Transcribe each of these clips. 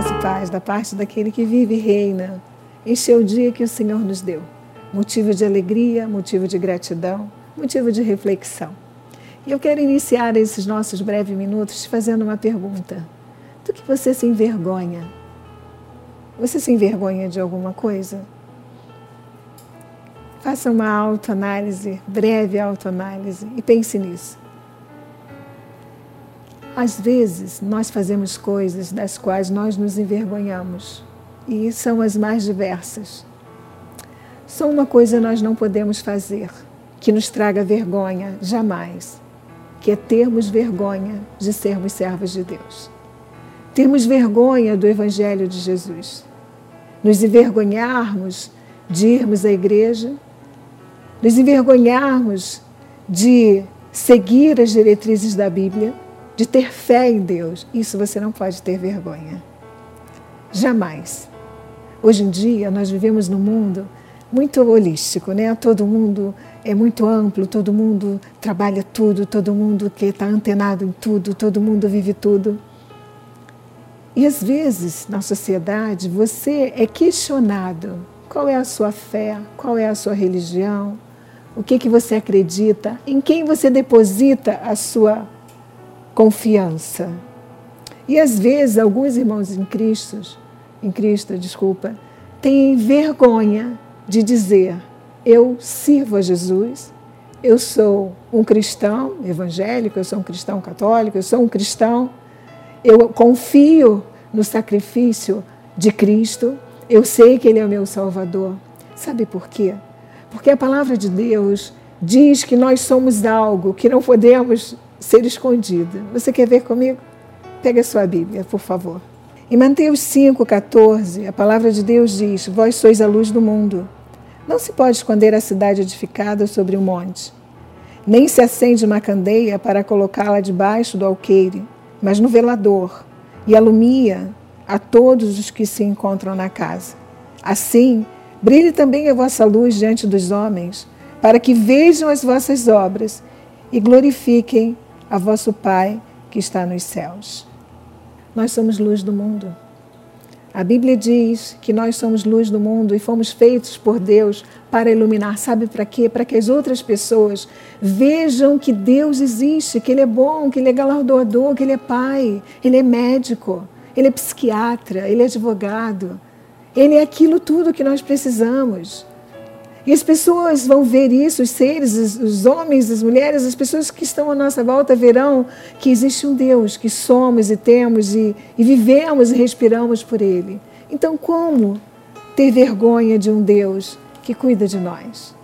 graça e paz da parte daquele que vive e reina. Este é o dia que o Senhor nos deu. Motivo de alegria, motivo de gratidão, motivo de reflexão. E eu quero iniciar esses nossos breves minutos te fazendo uma pergunta. Do que você se envergonha? Você se envergonha de alguma coisa? Faça uma autoanálise, breve autoanálise e pense nisso. Às vezes, nós fazemos coisas das quais nós nos envergonhamos, e são as mais diversas. Só uma coisa nós não podemos fazer, que nos traga vergonha, jamais, que é termos vergonha de sermos servos de Deus. Termos vergonha do Evangelho de Jesus. Nos envergonharmos de irmos à igreja, nos envergonharmos de seguir as diretrizes da Bíblia de ter fé em Deus, isso você não pode ter vergonha. Jamais. Hoje em dia, nós vivemos num mundo muito holístico, né? Todo mundo é muito amplo, todo mundo trabalha tudo, todo mundo que está antenado em tudo, todo mundo vive tudo. E às vezes, na sociedade, você é questionado qual é a sua fé, qual é a sua religião, o que, que você acredita, em quem você deposita a sua confiança. E às vezes alguns irmãos em Cristo, em Cristo, desculpa, têm vergonha de dizer: eu sirvo a Jesus, eu sou um cristão evangélico, eu sou um cristão católico, eu sou um cristão, eu confio no sacrifício de Cristo, eu sei que Ele é o meu Salvador. Sabe por quê? Porque a palavra de Deus diz que nós somos algo que não podemos ser escondida. Você quer ver comigo? Pega a sua Bíblia, por favor. Em Mateus 5,14, a palavra de Deus diz: Vós sois a luz do mundo. Não se pode esconder a cidade edificada sobre um monte. Nem se acende uma candeia para colocá-la debaixo do alqueire, mas no velador, e alumia a todos os que se encontram na casa. Assim, brilhe também a vossa luz diante dos homens, para que vejam as vossas obras e glorifiquem a vosso Pai que está nos céus. Nós somos luz do mundo. A Bíblia diz que nós somos luz do mundo e fomos feitos por Deus para iluminar. Sabe para quê? Para que as outras pessoas vejam que Deus existe, que Ele é bom, que Ele é galardoador, que Ele é Pai, Ele é médico, Ele é psiquiatra, Ele é advogado. Ele é aquilo tudo que nós precisamos. E as pessoas vão ver isso, os seres, os homens, as mulheres, as pessoas que estão à nossa volta verão que existe um Deus, que somos e temos e, e vivemos e respiramos por Ele. Então, como ter vergonha de um Deus que cuida de nós?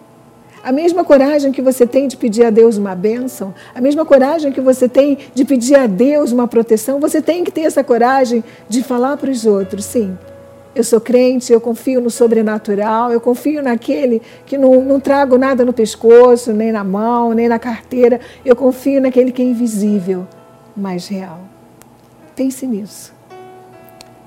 A mesma coragem que você tem de pedir a Deus uma bênção, a mesma coragem que você tem de pedir a Deus uma proteção, você tem que ter essa coragem de falar para os outros, sim, eu sou crente, eu confio no sobrenatural, eu confio naquele que não, não trago nada no pescoço, nem na mão, nem na carteira. Eu confio naquele que é invisível, mas real. Pense nisso.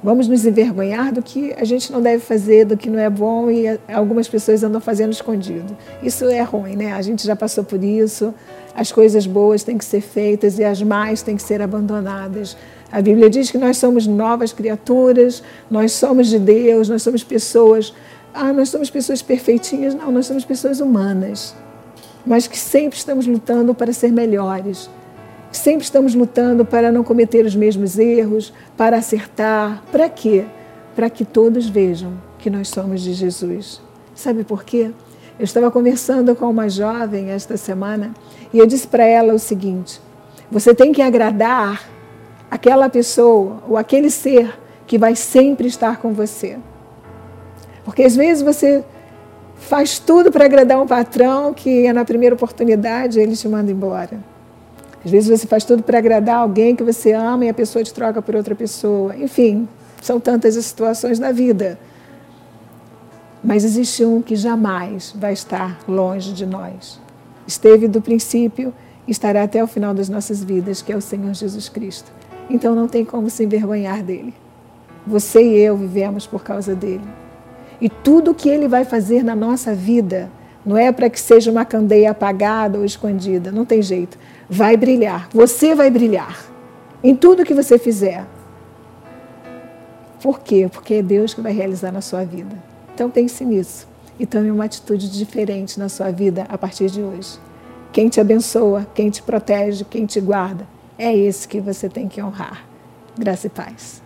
Vamos nos envergonhar do que a gente não deve fazer, do que não é bom e algumas pessoas andam fazendo escondido. Isso é ruim, né? A gente já passou por isso. As coisas boas têm que ser feitas e as más têm que ser abandonadas. A Bíblia diz que nós somos novas criaturas, nós somos de Deus, nós somos pessoas. Ah, nós somos pessoas perfeitinhas. Não, nós somos pessoas humanas, mas que sempre estamos lutando para ser melhores. Sempre estamos lutando para não cometer os mesmos erros, para acertar. Para quê? Para que todos vejam que nós somos de Jesus. Sabe por quê? Eu estava conversando com uma jovem esta semana e eu disse para ela o seguinte: você tem que agradar aquela pessoa ou aquele ser que vai sempre estar com você. Porque às vezes você faz tudo para agradar um patrão que na primeira oportunidade ele te manda embora. Às vezes você faz tudo para agradar alguém que você ama e a pessoa te troca por outra pessoa. Enfim, são tantas as situações na vida. Mas existe um que jamais vai estar longe de nós. Esteve do princípio e estará até o final das nossas vidas, que é o Senhor Jesus Cristo. Então não tem como se envergonhar dele. Você e eu vivemos por causa dele. E tudo que ele vai fazer na nossa vida não é para que seja uma candeia apagada ou escondida, não tem jeito. Vai brilhar, você vai brilhar em tudo que você fizer. Por quê? Porque é Deus que vai realizar na sua vida. Então pense nisso e tome uma atitude diferente na sua vida a partir de hoje. Quem te abençoa, quem te protege, quem te guarda é isso que você tem que honrar. Graça e paz.